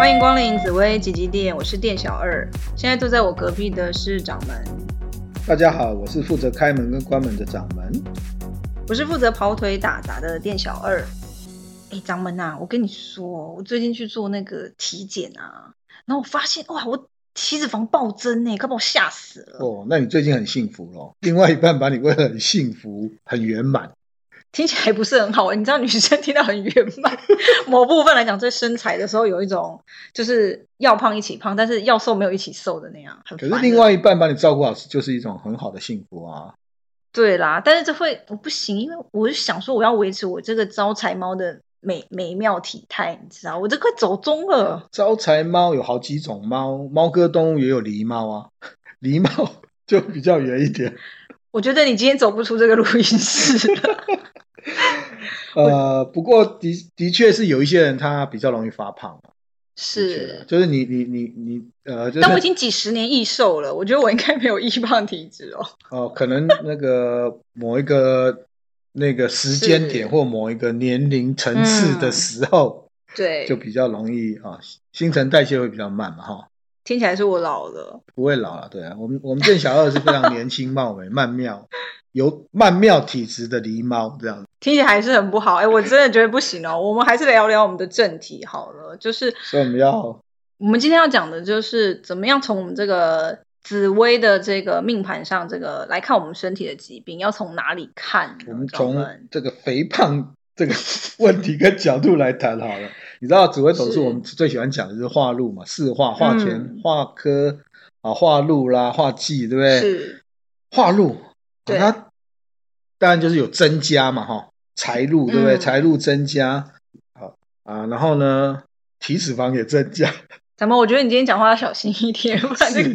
欢迎光临紫薇吉吉店，我是店小二。现在坐在我隔壁的是掌门。大家好，我是负责开门跟关门的掌门。我是负责跑腿打杂的店小二。哎，掌门呐，我跟你说，我最近去做那个体检啊，然后我发现哇，我体脂肪暴增呢，快把我吓死了。哦，那你最近很幸福咯，另外一半把你喂得很幸福、很圆满。听起来不是很好，你知道女生听到很圆满，某部分来讲，在身材的时候有一种就是要胖一起胖，但是要瘦没有一起瘦的那样。可是另外一半把你照顾好，就是一种很好的幸福啊。对啦，但是这会我不行，因为我就想说我要维持我这个招财猫的美美妙体态，你知道，我这快走中了。招财猫有好几种猫，猫科动物也有狸猫啊，狸猫就比较圆一点。我觉得你今天走不出这个录音室了。呃，不过的的确是有一些人他比较容易发胖，是，就是你你你你呃，就是，但我已经几十年易瘦了，我觉得我应该没有易胖体质哦。哦，可能那个某一个那个时间点或某一个年龄层次的时候，嗯，对，就比较容易啊，新陈代谢会比较慢嘛，哈。听起来是我老了，不会老了，对啊，我们我们店小二是非常年轻貌美曼妙。有曼妙体质的狸猫这样子，听起来还是很不好哎、欸，我真的觉得不行哦。我们还是聊聊我们的正题好了，就是所以我们要，我们今天要讲的就是怎么样从我们这个紫薇的这个命盘上，这个来看我们身体的疾病，要从哪里看？我们从这个肥胖这个问题跟角度来谈好了。你知道紫微斗数我们最喜欢讲的就是化禄嘛，四化化权、化科啊、化禄啦、化忌，对不对？是化禄。对，它当然就是有增加嘛，哈，财路对不对？财、嗯、路增加，好啊，然后呢，体脂肪也增加。怎么？我觉得你今天讲话要小心一点，不然这个。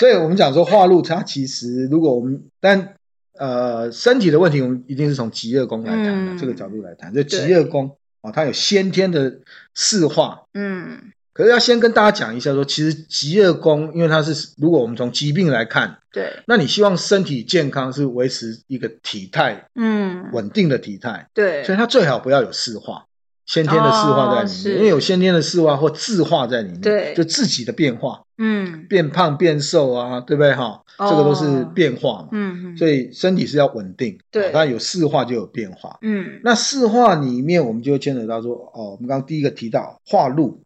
所以我们讲说化禄，它其实如果我们但呃身体的问题，我们一定是从疾厄宫来谈的、嗯、这个角度来谈。就疾厄宫啊，它有先天的四化，嗯。可是要先跟大家讲一下说，其实疾厄宫，因为它是如果我们从疾病来看，对，那你希望身体健康是维持一个体态，嗯，稳定的体态，对，所以它最好不要有四化，先天的四化在里面，哦、因为有先天的四化或自化在里面，对，就自己的变化，嗯，变胖变瘦啊，对不对哈？哦、这个都是变化嘛，嗯，所以身体是要稳定，对，那有四化就有变化，嗯，那四化里面我们就牵扯到说，哦，我们刚刚第一个提到化禄。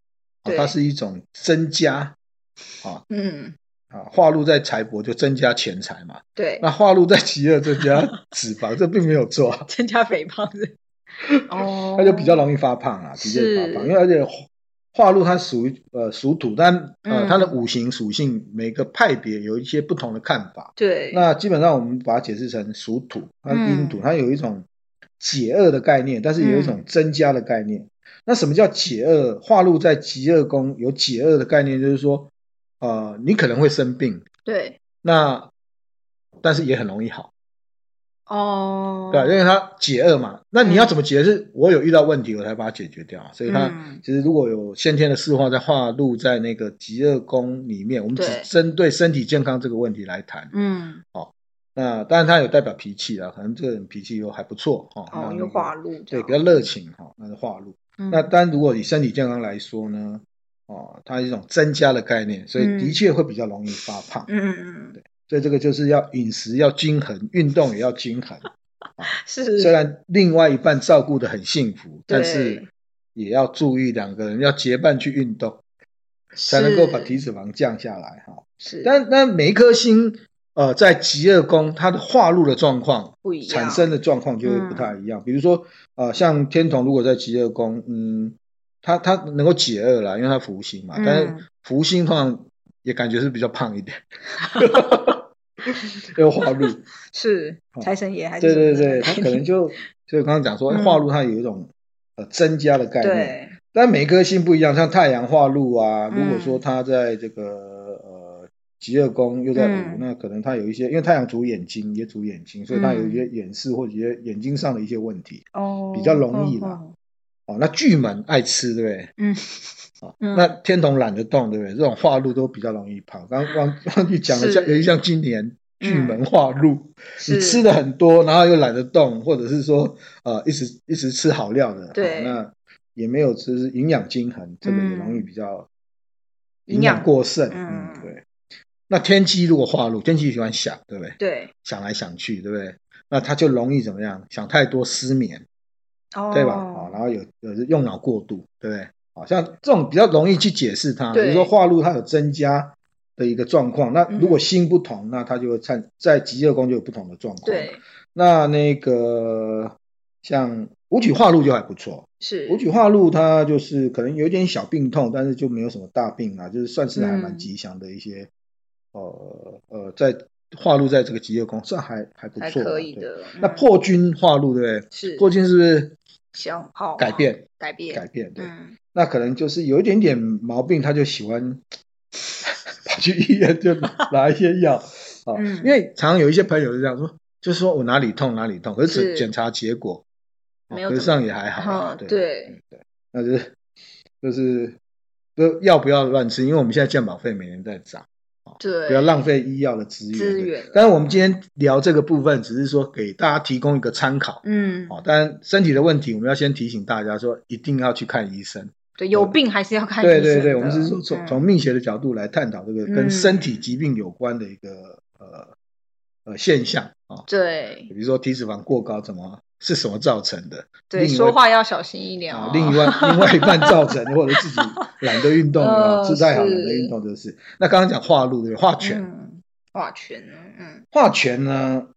它是一种增加，啊，嗯，啊，化禄在财帛就增加钱财嘛，对，那化禄在疾厄增加 脂肪，这并没有错，增加肥胖是，哦，它就比较容易发胖啊，直接发胖，因为而且化禄它属于呃属土，但呃它的五行属性每个派别有一些不同的看法，对，那基本上我们把它解释成属土，它阴土，它有一种解厄的概念，但是有一种增加的概念。那什么叫解厄？化禄在极厄宫有解厄的概念，就是说，呃，你可能会生病，对，那但是也很容易好，哦，对，因为它解厄嘛。那你要怎么解？是我有遇到问题，我才把它解决掉。所以它其实如果有先天的四化在化禄在那个极厄宫里面，我们只针对身体健康这个问题来谈，嗯，好。那当然它有代表脾气啊，可能这个人脾气又还不错哈，哦，有化禄，对，比较热情哈，那是化禄。那当然，如果以身体健康来说呢，哦，它是一种增加的概念，所以的确会比较容易发胖。嗯嗯嗯，对，所以这个就是要饮食要均衡，运动也要均衡。是，虽然另外一半照顾的很幸福，但是也要注意两个人要结伴去运动，才能够把体脂肪降下来哈。是，但但每一颗星。呃，在极恶宫，它的化禄的状况，不一样，产生的状况就会不太一样。嗯、比如说，呃，像天童如果在极恶宫，嗯，它它能够解厄啦，因为它福星嘛。嗯、但是福星通常也感觉是比较胖一点，因为化禄是财神爷还是？对对对，他可能就 就刚刚讲说，化禄它有一种呃增加的概念。对，但每颗星不一样，像太阳化禄啊，如果说它在这个呃。疾厄宫又在五，嗯，那可能他有一些，因为太阳主眼睛，也主眼睛，所以他有一些眼视或者一些眼睛上的一些问题，哦，比较容易啦。哦，哦，那巨门爱吃，对不对？嗯，哦，那天童懒得动，对不对？这种化禄都比较容易胖。刚刚忘记讲了，像有一像今年巨门化禄，嗯，你吃的很多，然后又懒得动，或者是说呃一直一直吃好料的，对，哦，那。也没有就是营养均衡，这个也容易比较营养过剩。嗯，嗯，对。那天机如果化禄，天机喜欢想，对不对？对，想来想去，对不对？那他就容易怎么样？想太多，失眠，哦、对吧？哦，然后有有用脑过度，对不对？好，像这种比较容易去解释它，比如说化禄它有增加的一个状况。那如果心不同，嗯、那它就会在在疾厄宫就有不同的状况。对，那那个像武曲化禄就还不错，是武曲化禄它就是可能有一点小病痛，但是就没有什么大病啊，就是算是还蛮吉祥的一些。嗯呃呃，在化禄在这个疾厄宫，算还还不错，还可以的。嗯、那破军化禄，对不对？是破军是不是想好改变？改变，改变，对。嗯、那可能就是有一点点毛病，他就喜欢 跑去医院就拿一些药啊。嗯、因为常常有一些朋友是这样说，就是说我哪里痛哪里痛，可是检查结果，没有，上也还好。啊、对对对，那就是就是都要不要乱吃？因为我们现在健保费每年在涨。对，不要浪费医药的资源。资源。但是我们今天聊这个部分，只是说给大家提供一个参考。嗯。哦，但身体的问题，我们要先提醒大家说，一定要去看医生。对，有病还是要看医生。对对对，我们是说从从命学的角度来探讨这个跟身体疾病有关的一个呃呃现象啊。对。比如说体脂肪过高怎么？是什么造成的？对，说话要小心一点哦。另外另外一半造成的，或者自己懒得运动啊，姿态好懒得运动，就是。那刚刚讲化禄对，化权。化权呢？嗯。化权呢，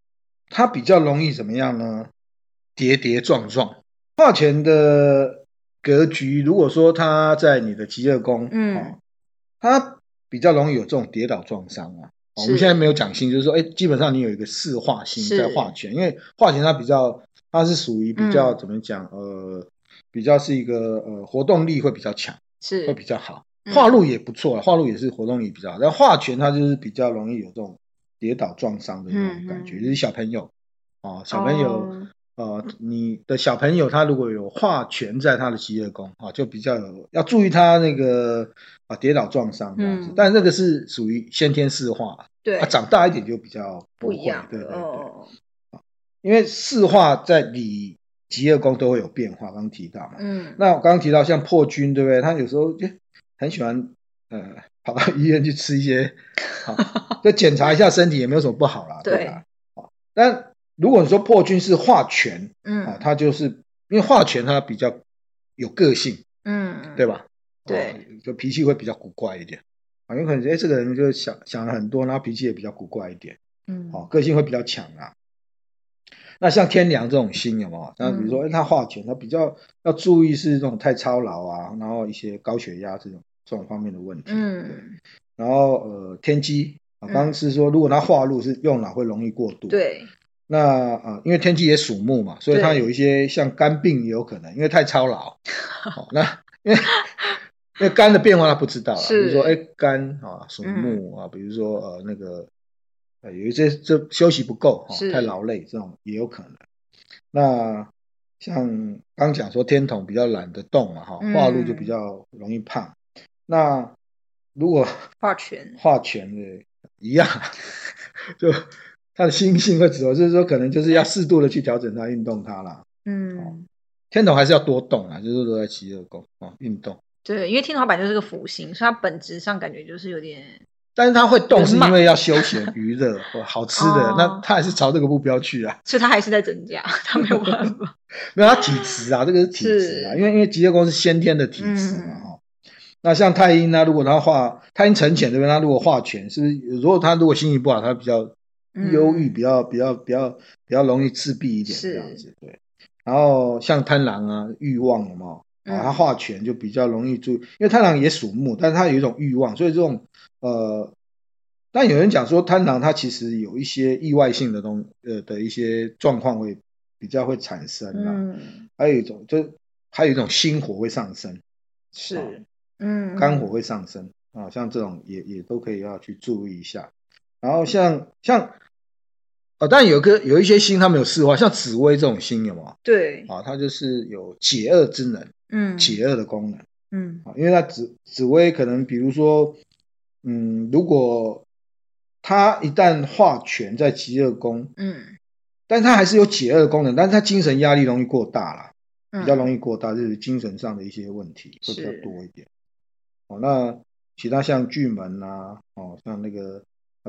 它比较容易怎么样呢？跌跌撞撞。化权的格局，如果说它在你的极乐宫，嗯，它比较容易有这种跌倒撞伤啊。我们现在没有讲星，就是说，哎，基本上你有一个四化星在化权，因为化权它比较。它是属于比较怎么讲？呃，比较是一个呃活动力会比较强，是会比较好。化路也不错啊，化路也是活动力比较好。但化权它就是比较容易有这种跌倒撞伤的那种感觉，就是小朋友啊，小朋友呃，你的小朋友他如果有化权在他的疾厄宫啊，就比较有要注意他那个啊跌倒撞伤这样子。但这个是属于先天四化，对，他长大一点就比较不一样，对对对。因为四化在你疾厄宫都会有变化，刚刚提到嘛。嗯。那我刚刚提到像破军，对不对？他有时候就很喜欢，呃，跑到医院去吃一些，好，就检查一下身体也没有什么不好啦，对，对吧？但如果你说破军是化权，嗯，啊，他就是因为化权他比较有个性，嗯，对吧？对，就脾气会比较古怪一点，啊，有可能哎，这个人就想想了很多，然后脾气也比较古怪一点，嗯，好，个性会比较强啊。那像天梁这种星有没有？那比如说，哎，他化权，他比较要注意是这种太操劳啊，然后一些高血压这种这种方面的问题。嗯。然后呃，天机啊，刚刚是说，如果他化禄是用脑会容易过度。对。那啊，因为天机也属木嘛，所以他有一些像肝病也有可能，因为太操劳。好，那因为因为肝的变化他不知道了，比如说哎，肝啊属木啊，比如说呃那个。有一些这休息不够哈，太劳累这种也有可能。那像刚讲说天童比较懒得动嘛哈，化禄就比较容易胖。那如果化权化权的一样，就他的心性会走，就是说可能就是要适度的去调整他运动他啦。嗯，天童还是要多动啊，就是说在疾厄宫啊运动。对，因为天同本来就是个辅星，所以它本质上感觉就是有点。但是他会动，是因为要休闲、娱乐或好吃的，那他还是朝这个目标去啊。所以他还是在增加，他没有办法。没有，他体质啊，这个是体质啊，因为因为疾厄宫是先天的体质嘛哈。那像太阴呢，如果他化太阴沉潜对不对？他如果化权，是不是？如果他如果心情不好，他比较忧郁，比较比较比较比较容易自闭一点这样子。对。然后像贪狼啊，欲望有没有？啊，他化权就比较容易注意，因为贪狼也属木，但是他有一种欲望，所以这种。呃，但有人讲说贪狼它其实有一些意外性的东呃的一些状况会比较会产生啊，嗯，还有一种就还有一种心火会上升，是，啊、嗯，肝火会上升啊，像这种也也都可以要去注意一下。然后像像哦，但有个有一些星它没有四化，像紫薇这种星有吗？对，啊，它就是有解厄之能，嗯，解厄的功能，嗯，啊，因为它紫紫薇可能比如说。嗯，如果他一旦化权在疾厄宫，嗯，但他还是有解厄的功能，但是他精神压力容易过大了，比较容易过大，就是精神上的一些问题会比较多一点。哦，那其他像巨门啊，哦，像那个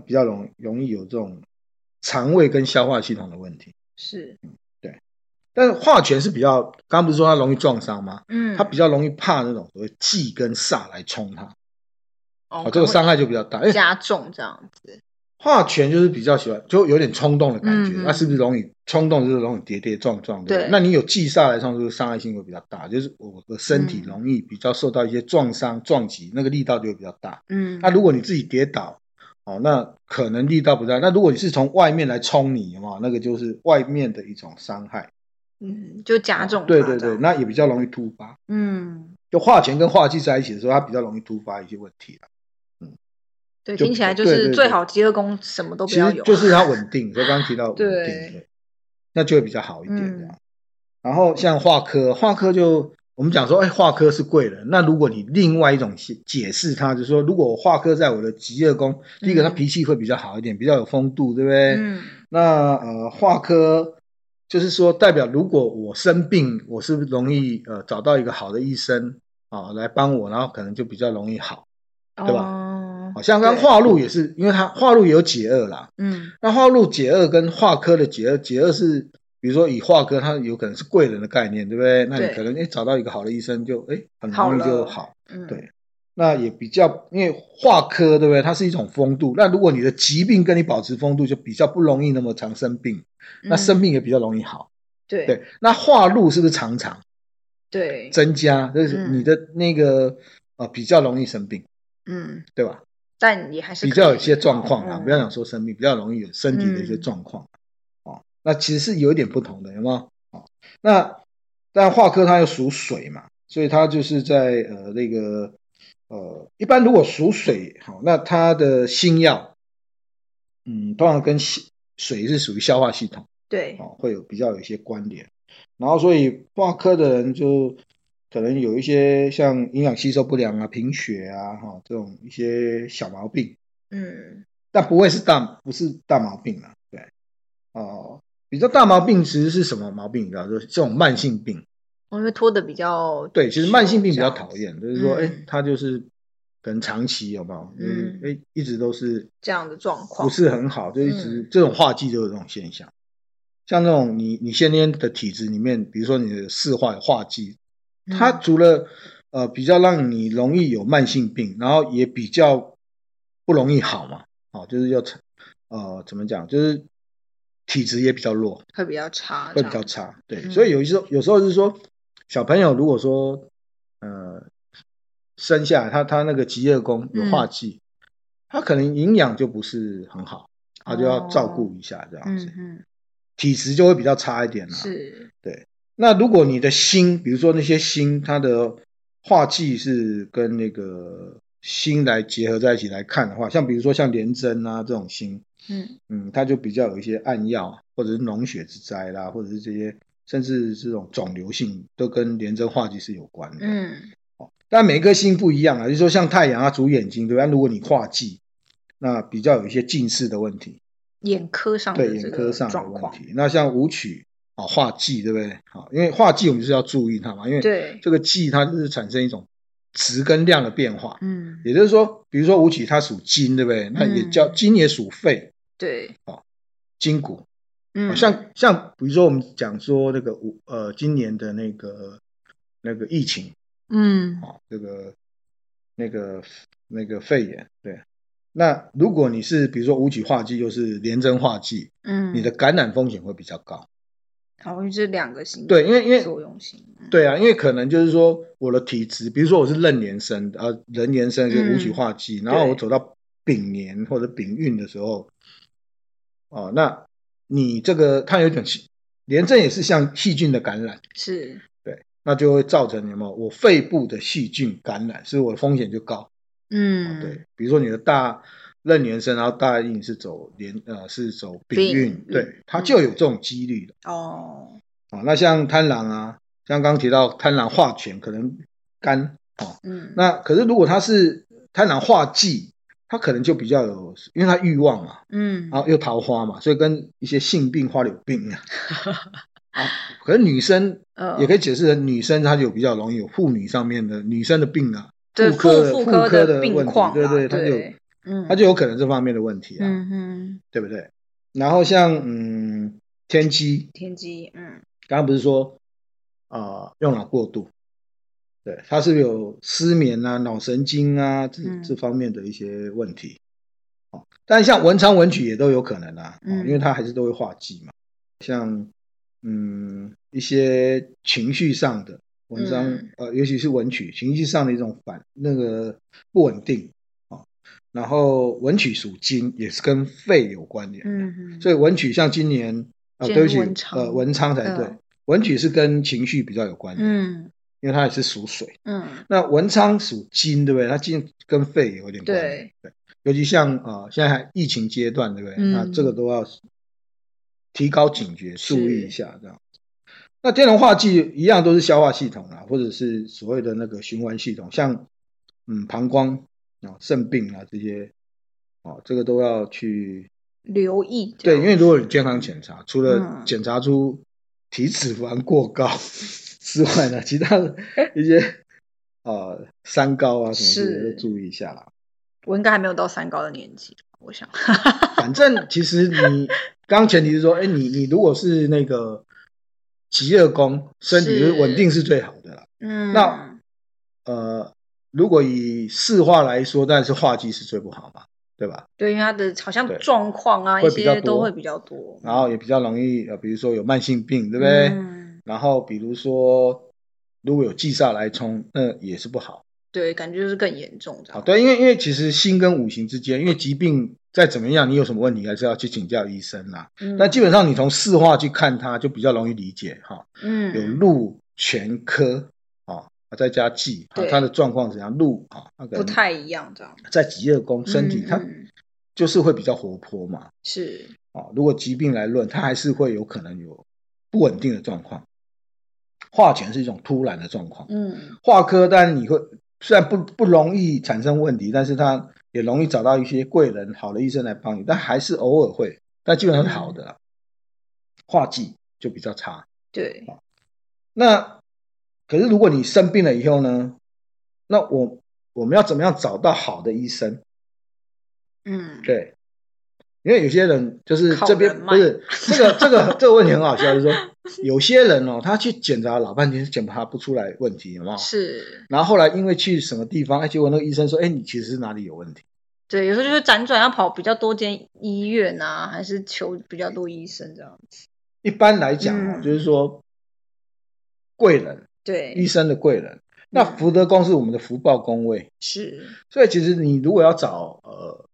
比较容容易有这种肠胃跟消化系统的问题。是。但是化权是比较，刚刚不是说它容易撞伤吗？嗯，它比较容易怕那种所谓忌跟煞来冲它。哦，这个伤害就比较大，加重这样子。化权就是比较喜欢，就有点冲动的感觉，那、嗯啊、是不是容易冲动？就是容易跌跌撞撞的。对，那你有忌煞来冲，就是伤害性会比较大，就是我的身体容易比较受到一些撞伤、撞击，那个力道就会比较大。嗯，那如果你自己跌倒，哦，那可能力道不大。那如果你是从外面来冲你嘛，那个就是外面的一种伤害。嗯，就加重。对对对，那也比较容易突发。嗯，就化权跟化忌在一起的时候，它比较容易突发一些问题。对，听起来就是最好疾厄宫什么都不要有，就是它稳定。所以刚刚提到稳定，对，那就会比较好一点这样。然后像化科，化科就我们讲说，哎，化科是贵人。那如果你另外一种解释它，就是说，如果我化科在我的疾厄宫，第一个他脾气会比较好一点，比较有风度，对不对？嗯。那呃，化科就是说代表，如果我生病，我是不是容易呃找到一个好的医生啊来帮我，然后可能就比较容易好，对吧？好像刚化禄也是，因为它化禄也有解厄啦。嗯，那化禄解厄跟化科的解厄，解厄是比如说以化科，它有可能是贵人的概念，对不对？那你可能哎找到一个好的医生就哎很容易就好。嗯，对。那也比较因为化科对不对？它是一种风度。那如果你的疾病跟你保持风度，就比较不容易那么常生病。那生病也比较容易好。对对。那化禄是不是常常？对。增加就是你的那个呃比较容易生病。嗯，对吧？但也还是比较有些状况啊，不要讲说生病，比较容易有身体的一些状况，哦，那其实是有一点不同的，有没有？哦，那但化科它又属水嘛，所以它就是在呃那个呃，一般如果属水，好，那它的星曜，嗯，通常跟水是属于消化系统，对，哦，会有比较有一些关联，然后所以挂科的人就。可能有一些像营养吸收不良啊、贫血啊、哈这种一些小毛病，嗯，但不会是大，不是大毛病啊，对，哦，比较大毛病其实是什么毛病？你知道，就是这种慢性病，因为拖的比较，对，其实慢性病比较讨厌，就是说，哎、嗯，他就是可能长期有没有？嗯，哎，一直都是这样的状况，不是很好，就一直、嗯、这种化忌就有这种现象，像那种你你先天的体质里面，比如说你的四化化忌。它除了呃比较让你容易有慢性病，然后也比较不容易好嘛，好、哦、就是要呃怎么讲，就是体质也比较弱，会比较差，会比较差，对，嗯、所以有时候有时候是说小朋友如果说呃生下来他他那个疾厄宫有化忌，嗯、他可能营养就不是很好，他就要照顾一下这样子，哦嗯嗯、体质就会比较差一点了，是，对。那如果你的心，比如说那些心，它的化忌是跟那个心来结合在一起来看的话，像比如说像廉贞啊这种心，嗯。嗯，它就比较有一些暗曜，或者是脓血之灾啦，或者是这些，甚至这种肿瘤性都跟廉贞化忌是有关的。嗯，哦，但每个星不一样啊，就是说像太阳啊主眼睛，对吧？如果你化忌，那比较有一些近视的问题，眼科上的眼科上的问题。那像武曲。啊，化忌对不对？好，因为化忌我们就是要注意它嘛，因为这个忌它就是产生一种值跟量的变化。嗯，也就是说，比如说武曲它属金，对不对？那也叫金也属肺。对，哦，筋骨。嗯，像像比如说我们讲说那个五呃今年的那个那个疫情，嗯，好，这个那个那个肺炎，对。那如果你是比如说五曲化忌又是连贞化忌，嗯，你的感染风险会比较高。好，因为这两个星对，因为因为作用性，对啊，因为可能就是说我的体质，比如说我是壬年生，呃，壬年生就武曲化忌，然后我走到丙年或者丙运的时候，哦，那你这个它有一种炎症也是像细菌的感染，是，对，那就会造成什么？我肺部的细菌感染，所以我的风险就高，嗯，对，比如说你的大。壬年生，然后大运是走年，呃，是走丙运，对，嗯、它就有这种几率的。哦，啊，那像贪狼啊，像刚刚提到贪狼化权，可能肝，哦，嗯，那可是如果它是贪狼化忌，他可能就比较有，因为他欲望嘛，嗯，然后又桃花嘛，所以跟一些性病、花柳病啊，啊，可是女生也可以解释成女生她就比较容易有妇女上面的女生的病啊，妇科妇科的病况，对对，她就嗯，她就有可能这方面的问题啊，嗯哼，对不对？然后像嗯天机，天机，嗯，刚刚不是说啊用脑过度，对，他是有失眠啊、脑神经啊这这方面的一些问题，但像文昌文曲也都有可能啊，因为他还是都会化忌嘛，像。嗯，一些情绪上的文章，嗯、呃，尤其是文曲，情绪上的一种反那个不稳定。然后文曲属金，也是跟肺有关联。嗯哼所以文曲像今年啊，对不起，呃，文昌才对。嗯、文曲是跟情绪比较有关联。嗯。因为它也是属水。嗯。那文昌属金，对不对？它金跟肺有点关系。对。对。尤其像啊、呃，现在还疫情阶段，对不对？嗯、那这个都要。提高警觉，注意一下这样。那天龙化忌一样都是消化系统啊，或者是所谓的那个循环系统，像嗯膀胱啊、肾病啊这些，哦，这个都要去留意。对，因为如果你健康检查，除了检查出体脂肪过高之外呢，其他的一些呃三高啊什么的都注意一下啦。我应该还没有到三高的年纪，我想。反正其实你。刚前提是说，哎，你你如果是那个疾厄宫，身体是稳定是最好的啦。嗯，那呃，如果以四化来说，但是化忌是最不好嘛，对吧？对，因为他的好像状况啊，一些都会比较多，然后也比较容易呃，比如说有慢性病，对不对？嗯，然后比如说如果有忌煞来冲，那也是不好。对，感觉就是更严重。好，对，因为因为其实心跟五行之间，因为疾病。再怎么样，你有什么问题还是要去请教医生啦。嗯，但基本上你从四化去看它，就比较容易理解哈。嗯，有禄全科啊，再加忌，它的状况怎样？禄啊，那个不太一样，这样。在疾厄宫，身体它就是会比较活泼嘛。是啊，如果疾病来论，它还是会有可能有不稳定的状况。化权是一种突然的状况。嗯，化科当然你会虽然不不容易产生问题，但是它。也容易找到一些贵人、好的医生来帮你，但还是偶尔会，但基本上是好的。化忌就比较差。对。那可是如果你生病了以后呢？那我我们要怎么样找到好的医生？嗯，对。因为有些人就是这边不是这个这个这个问题很好笑，就是说有些人哦，他去检查老半天，检查不出来问题，有没有？是。然后后来因为去什么地方，哎，结果那个医生说，哎，你其实是哪里有问题？对，有时候就是辗转要跑比较多间医院啊，还是求比较多医生这样子。一般来讲哦，就是说贵人，对，医生的贵人。那福德宫是我们的福报宫位，是。所以其实你如果要找呃。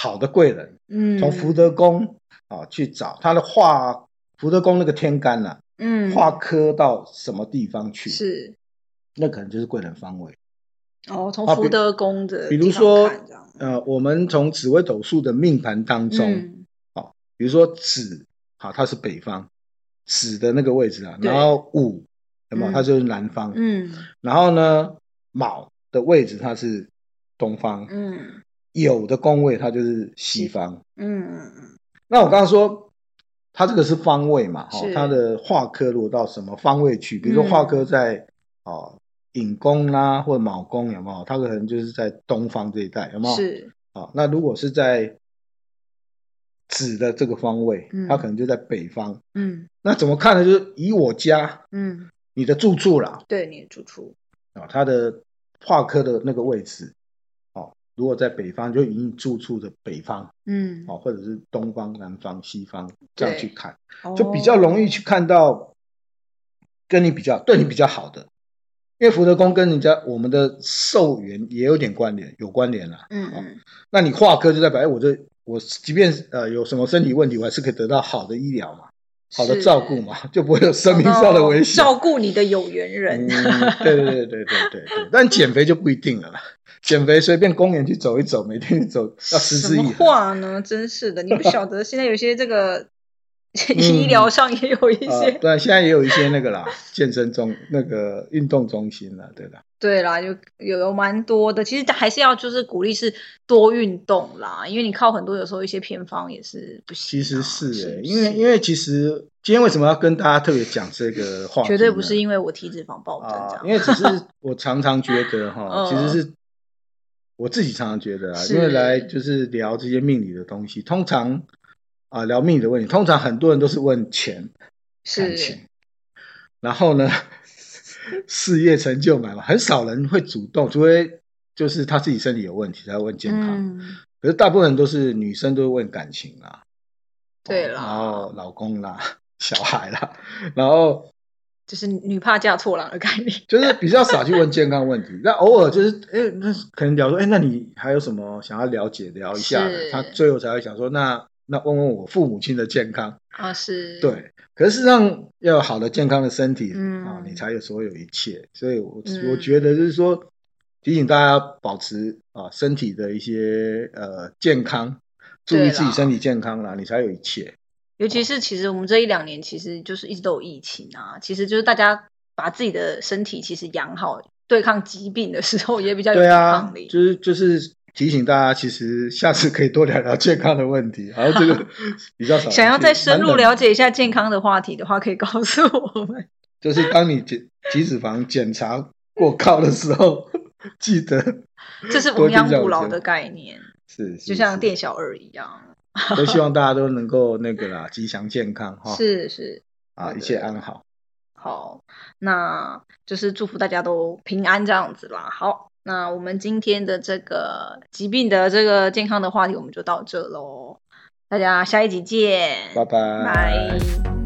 好的贵人，嗯，从福德宫啊去找他的化福德宫那个天干呐、啊，嗯，化科到什么地方去？是，那可能就是贵人方位。哦，从福德宫的比，比如说，呃，我们从紫微斗数的命盘当中，比如说子，好，它是北方，子的那个位置啊，然后午，那么它就是南方，嗯，然后呢，卯的位置它是东方，嗯。有的宫位它就是西方，嗯嗯嗯。那我刚刚说，它这个是方位嘛，哈是，它的化科落到什么方位去，比如说化科在哦寅宫啦，或者卯宫有没有？它可能就是在东方这一带，有没有？是。啊，那如果是在子的这个方位，嗯、它可能就在北方，嗯。那怎么看呢？就是以我家，嗯，你的住处啦，对，你的住处啊，它的化科的那个位置。如果在北方，就以你住处的北方，嗯，哦，或者是东方、南方、西方这样去看，就比较容易去看到跟你比较对你比较好的，因为福德宫跟人家我们的寿元也有点关联，有关联了，嗯嗯，那你化科就代表，哎，我这我即便呃有什么身体问题，我还是可以得到好的医疗嘛，好的照顾嘛，就不会有生命上的危险，照顾你的有缘人，对对对对对对对，但减肥就不一定了啦。减肥随便公园去走一走，每天走要持之以恒。什么话呢？真是的，你不晓得现在有些这个 医疗上也有一些，嗯呃、对，现在也有一些那个啦，健身中那个运动中心了，对吧？对啦，有有有蛮多的，其实还是要就是鼓励是多运动啦，因为你靠很多有时候一些偏方也是不行。其实是因为因为其实今天为什么要跟大家特别讲这个话题？绝对不是因为我体脂肪暴增这样、啊，因为只是我常常觉得哈，其实是我自己常常觉得啊，因为来就是聊这些命理的东西，通常。啊，聊命理的问题，通常很多人都是问钱、感情，然后呢，事业成就感嘛，很少人会主动，除非就是他自己身体有问题才会问健康。嗯、可是大部分人都是女生都会问感情啦，对啦，然后老公啦、小孩啦，然后就是女怕嫁错郎的概念，就是比较少去问健康问题。那偶尔就是，哎，那可能聊说，哎，那你还有什么想要了解聊一下的？他最后才会想说，那。那问问我父母亲的健康啊，是对，可是事实上要有好的健康的身体，嗯啊，你才有所有一切。所以我，我、嗯、我觉得就是说，提醒大家保持啊身体的一些呃健康，注意自己身体健康啦，你才有一切。尤其是其实我们这一两年，其实就是一直都有疫情啊，其实就是大家把自己的身体其实养好，对抗疾病的时候也比较有抵抗力。就是就是。提醒大家，其实下次可以多聊聊健康的问题。然后这个 比较少。想要再深入了解一下健康的话题的话，可以告诉我们。就是当你检体脂肪检查过高的时候，记得这是亡羊补牢的概念。是，就像店小二一样。都希望大家都能够那个啦，吉祥健康哈。是是啊，一切安好。好，那就是祝福大家都平安这样子啦。好。那我们今天的这个疾病的这个健康的话题，我们就到这喽。大家下一集见，拜拜。拜。